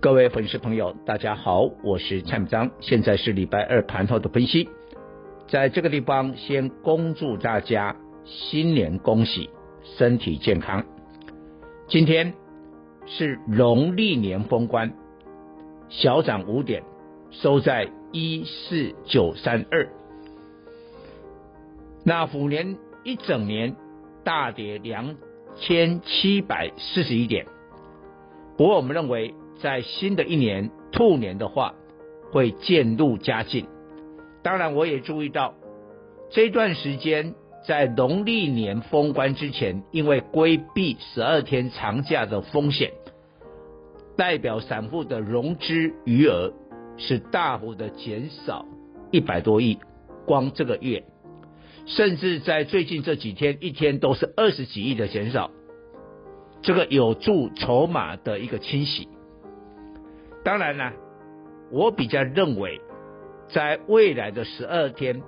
各位粉丝朋友，大家好，我是蔡明章，现在是礼拜二盘后的分析。在这个地方，先恭祝大家新年恭喜，身体健康。今天是农历年封关，小涨五点，收在一四九三二。那虎年一整年大跌两千七百四十一点，不过我们认为。在新的一年兔年的话，会渐入佳境。当然，我也注意到这段时间在农历年封关之前，因为规避十二天长假的风险，代表散户的融资余额是大幅的减少一百多亿，光这个月，甚至在最近这几天，一天都是二十几亿的减少，这个有助筹码的一个清洗。当然了，我比较认为，在未来的十二天，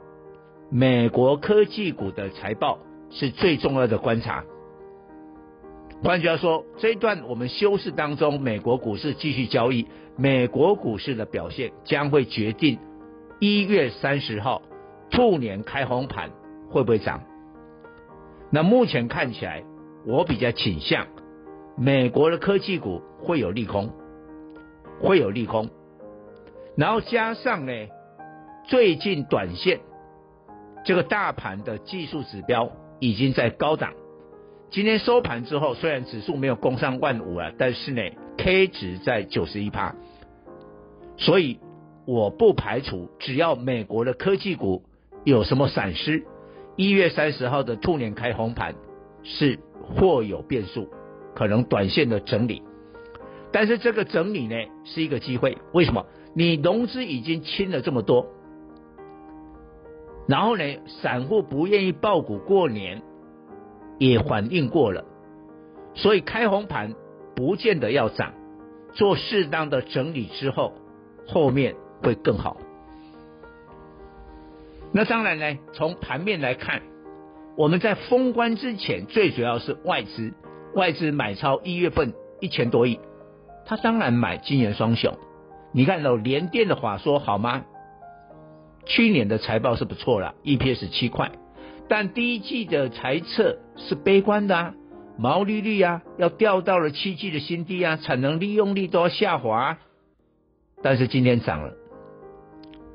美国科技股的财报是最重要的观察。换句话说，这一段我们休市当中，美国股市继续交易，美国股市的表现将会决定一月三十号兔年开红盘会不会涨。那目前看起来，我比较倾向美国的科技股会有利空。会有利空，然后加上呢，最近短线这个大盘的技术指标已经在高档。今天收盘之后，虽然指数没有攻上万五啊，但是呢，K 值在九十一趴，所以我不排除只要美国的科技股有什么闪失，一月三十号的兔年开红盘是或有变数，可能短线的整理。但是这个整理呢是一个机会，为什么？你融资已经清了这么多，然后呢，散户不愿意抱股过年，也反应过了，所以开红盘不见得要涨，做适当的整理之后，后面会更好。那当然呢，从盘面来看，我们在封关之前，最主要是外资，外资买超一月份一千多亿。他当然买金元双雄，你看到联电的话说好吗？去年的财报是不错了，EPS 七块，但第一季的财测是悲观的啊，毛利率啊要掉到了七季的新低啊，产能利用率都要下滑，但是今天涨了，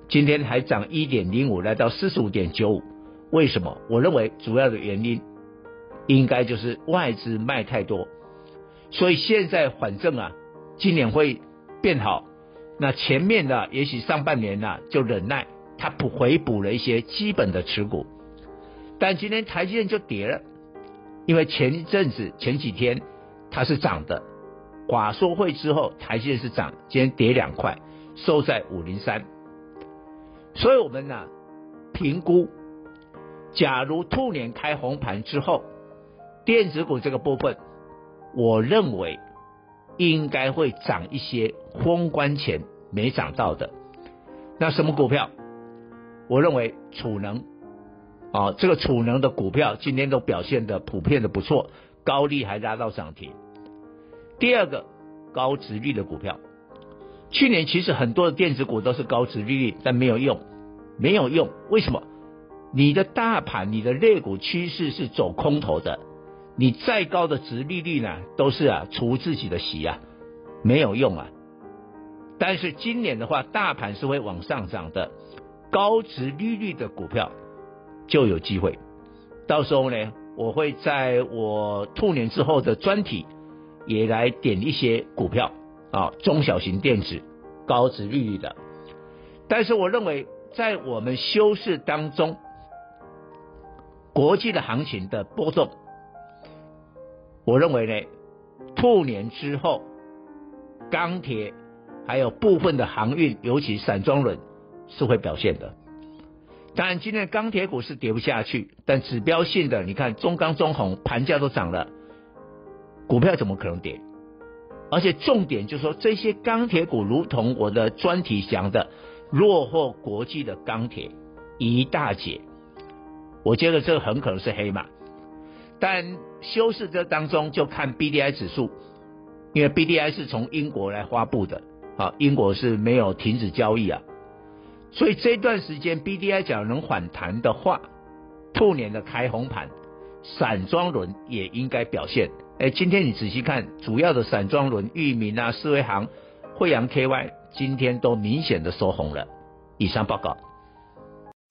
今天还涨一点零五，来到四十五点九五，为什么？我认为主要的原因应该就是外资卖太多，所以现在反正啊。今年会变好，那前面的也许上半年呢就忍耐，它补回补了一些基本的持股，但今天台积电就跌了，因为前一阵子前几天它是涨的，寡说会之后台积电是涨，今天跌两块，收在五零三，所以我们呢评估，假如兔年开红盘之后，电子股这个部分，我认为。应该会涨一些封关前没涨到的，那什么股票？我认为储能啊，这个储能的股票今天都表现的普遍的不错，高利还拉到涨停。第二个高值率的股票，去年其实很多的电子股都是高值率，但没有用，没有用，为什么？你的大盘、你的类股趋势是走空头的。你再高的殖利率呢，都是啊除自己的息啊，没有用啊。但是今年的话，大盘是会往上涨的，高殖利率的股票就有机会。到时候呢，我会在我兔年之后的专题也来点一些股票啊，中小型电子高殖利率的。但是我认为，在我们休市当中，国际的行情的波动。我认为呢，兔年之后，钢铁、还有部分的航运，尤其散装轮是会表现的。当然，今天钢铁股是跌不下去，但指标性的，你看中钢、中红盘价都涨了，股票怎么可能跌？而且重点就是说，这些钢铁股如同我的专题讲的，落后国际的钢铁一大截。我觉得这很可能是黑马。但休市这当中就看 BDI 指数，因为 BDI 是从英国来发布的，啊，英国是没有停止交易啊。所以这段时间 BDI 假如能反弹的话，兔年的开红盘，散装轮也应该表现。哎，今天你仔细看，主要的散装轮，裕民啊、四维行、惠阳 KY，今天都明显的收红了。以上报告。